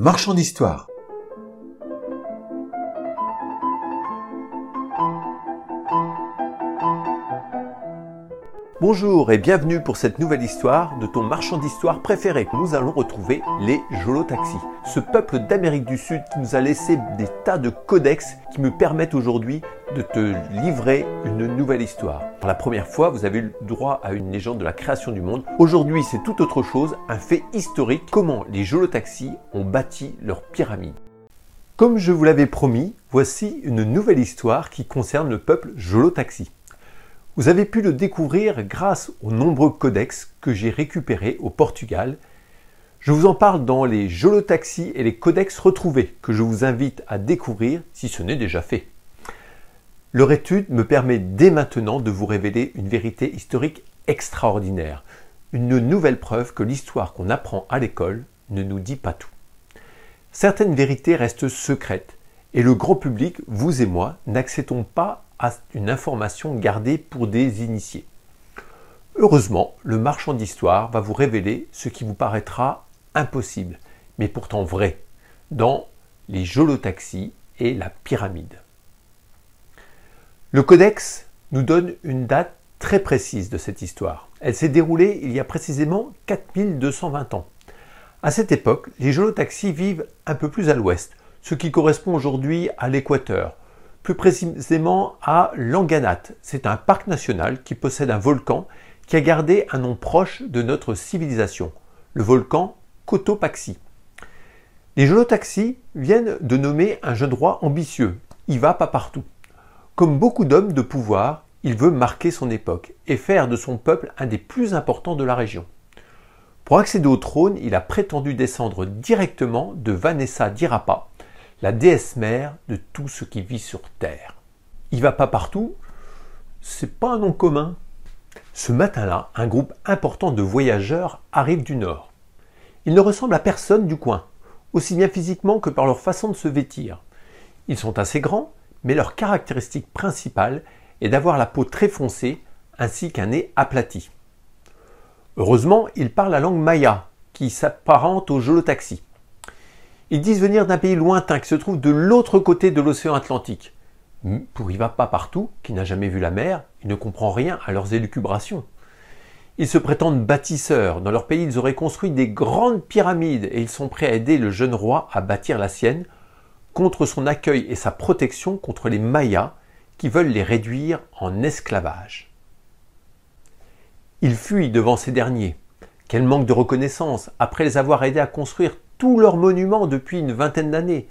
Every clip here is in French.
Marchand d'histoire. Bonjour et bienvenue pour cette nouvelle histoire de ton marchand d'histoire préféré. Nous allons retrouver les Jolotaxis, ce peuple d'Amérique du Sud qui nous a laissé des tas de codex qui me permettent aujourd'hui de te livrer une nouvelle histoire. Pour la première fois, vous avez le droit à une légende de la création du monde. Aujourd'hui, c'est tout autre chose, un fait historique, comment les Jolotaxis ont bâti leur pyramide. Comme je vous l'avais promis, voici une nouvelle histoire qui concerne le peuple Jolotaxi. Vous avez pu le découvrir grâce aux nombreux codex que j'ai récupérés au Portugal. Je vous en parle dans les Jolotaxis et les codex retrouvés que je vous invite à découvrir si ce n'est déjà fait. Leur étude me permet dès maintenant de vous révéler une vérité historique extraordinaire, une nouvelle preuve que l'histoire qu'on apprend à l'école ne nous dit pas tout. Certaines vérités restent secrètes et le grand public, vous et moi, n'accédons pas une information gardée pour des initiés. Heureusement, le marchand d'histoire va vous révéler ce qui vous paraîtra impossible, mais pourtant vrai, dans les jolotaxis et la pyramide. Le codex nous donne une date très précise de cette histoire. Elle s'est déroulée il y a précisément 4220 ans. À cette époque, les jolotaxis vivent un peu plus à l'ouest, ce qui correspond aujourd'hui à l'équateur, plus précisément à Langanat. C'est un parc national qui possède un volcan qui a gardé un nom proche de notre civilisation, le volcan Cotopaxi. Les jolotaxis viennent de nommer un jeune roi ambitieux, il va pas partout. Comme beaucoup d'hommes de pouvoir, il veut marquer son époque et faire de son peuple un des plus importants de la région. Pour accéder au trône, il a prétendu descendre directement de Vanessa d'Irapa, la déesse mère de tout ce qui vit sur Terre. Il va pas partout, c'est pas un nom commun. Ce matin-là, un groupe important de voyageurs arrive du nord. Ils ne ressemblent à personne du coin, aussi bien physiquement que par leur façon de se vêtir. Ils sont assez grands, mais leur caractéristique principale est d'avoir la peau très foncée ainsi qu'un nez aplati. Heureusement, ils parlent la langue maya, qui s'apparente au jolotaxi. Ils disent venir d'un pays lointain qui se trouve de l'autre côté de l'océan Atlantique. Pour y va pas partout, qui n'a jamais vu la mer, il ne comprend rien à leurs élucubrations. Ils se prétendent bâtisseurs. Dans leur pays, ils auraient construit des grandes pyramides et ils sont prêts à aider le jeune roi à bâtir la sienne contre son accueil et sa protection contre les Mayas qui veulent les réduire en esclavage. Ils fuient devant ces derniers. Quel manque de reconnaissance après les avoir aidés à construire tous leurs monuments depuis une vingtaine d'années,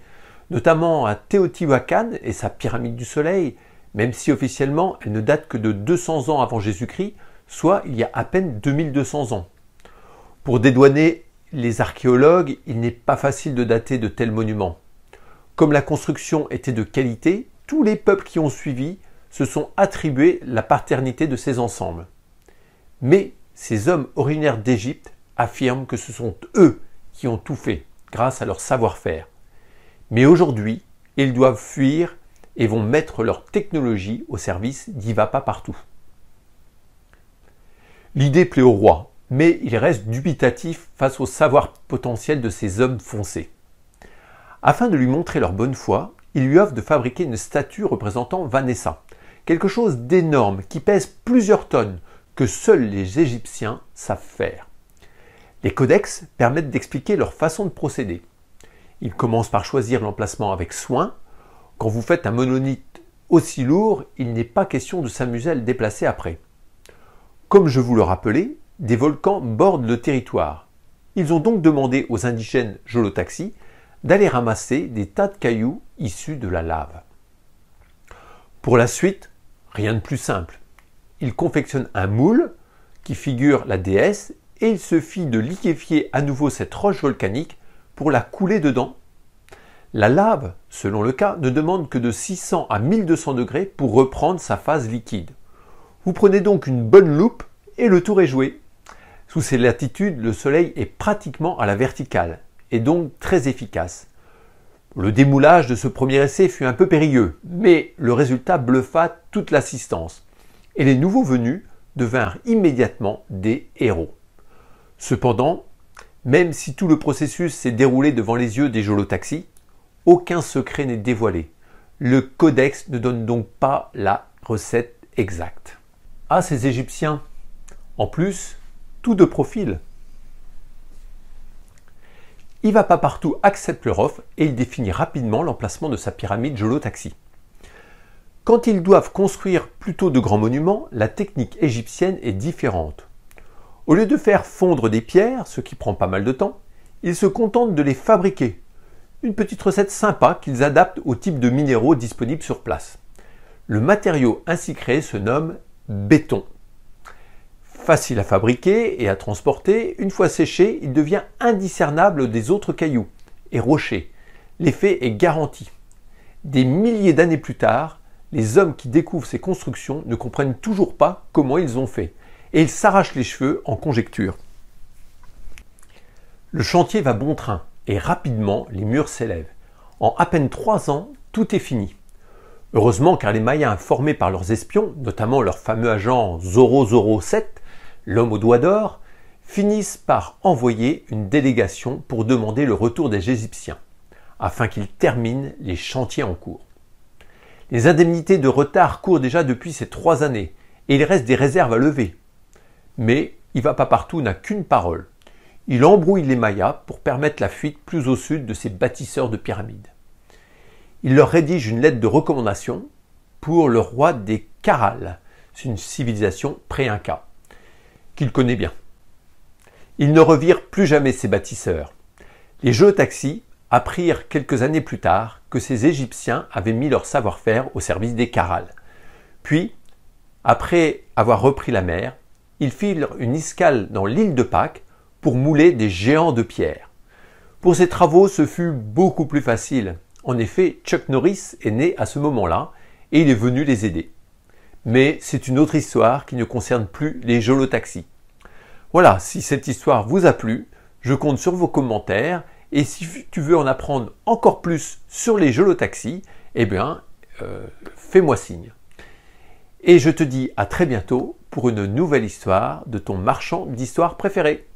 notamment à Teotihuacan et sa pyramide du soleil, même si officiellement elle ne date que de 200 ans avant Jésus-Christ, soit il y a à peine 2200 ans. Pour dédouaner les archéologues, il n'est pas facile de dater de tels monuments. Comme la construction était de qualité, tous les peuples qui ont suivi se sont attribués la paternité de ces ensembles. Mais ces hommes originaires d'Égypte affirment que ce sont eux qui ont tout fait grâce à leur savoir-faire. Mais aujourd'hui, ils doivent fuir et vont mettre leur technologie au service d'Y va pas partout. L'idée plaît au roi, mais il reste dubitatif face au savoir potentiel de ces hommes foncés. Afin de lui montrer leur bonne foi, il lui offre de fabriquer une statue représentant Vanessa, quelque chose d'énorme qui pèse plusieurs tonnes que seuls les Égyptiens savent faire. Les codex permettent d'expliquer leur façon de procéder. Ils commencent par choisir l'emplacement avec soin. Quand vous faites un monolithe aussi lourd, il n'est pas question de s'amuser à le déplacer après. Comme je vous le rappelais, des volcans bordent le territoire. Ils ont donc demandé aux indigènes Jolotaxi d'aller ramasser des tas de cailloux issus de la lave. Pour la suite, rien de plus simple. Ils confectionnent un moule qui figure la déesse et il se fit de liquéfier à nouveau cette roche volcanique pour la couler dedans. La lave, selon le cas, ne demande que de 600 à 1200 degrés pour reprendre sa phase liquide. Vous prenez donc une bonne loupe et le tour est joué. Sous ces latitudes, le soleil est pratiquement à la verticale et donc très efficace. Le démoulage de ce premier essai fut un peu périlleux, mais le résultat bluffa toute l'assistance et les nouveaux venus devinrent immédiatement des héros. Cependant, Même si tout le processus s'est déroulé devant les yeux des jolotaxis, aucun secret n'est dévoilé. Le codex ne donne donc pas la recette exacte. Ah, ces Égyptiens En plus, tout de profil. Il va pas partout accepte leur offre et il définit rapidement l'emplacement de sa pyramide Jolotaxi. Quand ils doivent construire plutôt de grands monuments, la technique égyptienne est différente. Au lieu de faire fondre des pierres, ce qui prend pas mal de temps, ils se contentent de les fabriquer. Une petite recette sympa qu'ils adaptent au type de minéraux disponibles sur place. Le matériau ainsi créé se nomme béton. Facile à fabriquer et à transporter, une fois séché, il devient indiscernable des autres cailloux et rochers. L'effet est garanti. Des milliers d'années plus tard, les hommes qui découvrent ces constructions ne comprennent toujours pas comment ils ont fait et ils s'arrachent les cheveux en conjecture. Le chantier va bon train et rapidement les murs s'élèvent. En à peine trois ans, tout est fini. Heureusement car les Mayas informés par leurs espions, notamment leur fameux agent Zoro 7, l'homme au doigt d'or, finissent par envoyer une délégation pour demander le retour des Égyptiens, afin qu'ils terminent les chantiers en cours. Les indemnités de retard courent déjà depuis ces trois années, et il reste des réserves à lever, mais il pas partout n'a qu'une parole. Il embrouille les Mayas pour permettre la fuite plus au sud de ces bâtisseurs de pyramides. Il leur rédige une lettre de recommandation pour le roi des Caral, c'est une civilisation pré-inca, qu'il connaît bien. Il ne revire plus jamais ces bâtisseurs. Les jeux taxis apprirent quelques années plus tard que ces Égyptiens avaient mis leur savoir-faire au service des Caral. Puis, après avoir repris la mer, ils firent une escale dans l'île de Pâques pour mouler des géants de pierre. Pour ces travaux, ce fut beaucoup plus facile. En effet, Chuck Norris est né à ce moment-là et il est venu les aider. Mais c'est une autre histoire qui ne concerne plus les jolotaxis. Voilà, si cette histoire vous a plu, je compte sur vos commentaires et si tu veux en apprendre encore plus sur les jolotaxis, eh bien, euh, fais-moi signe. Et je te dis à très bientôt pour une nouvelle histoire de ton marchand d'histoire préféré.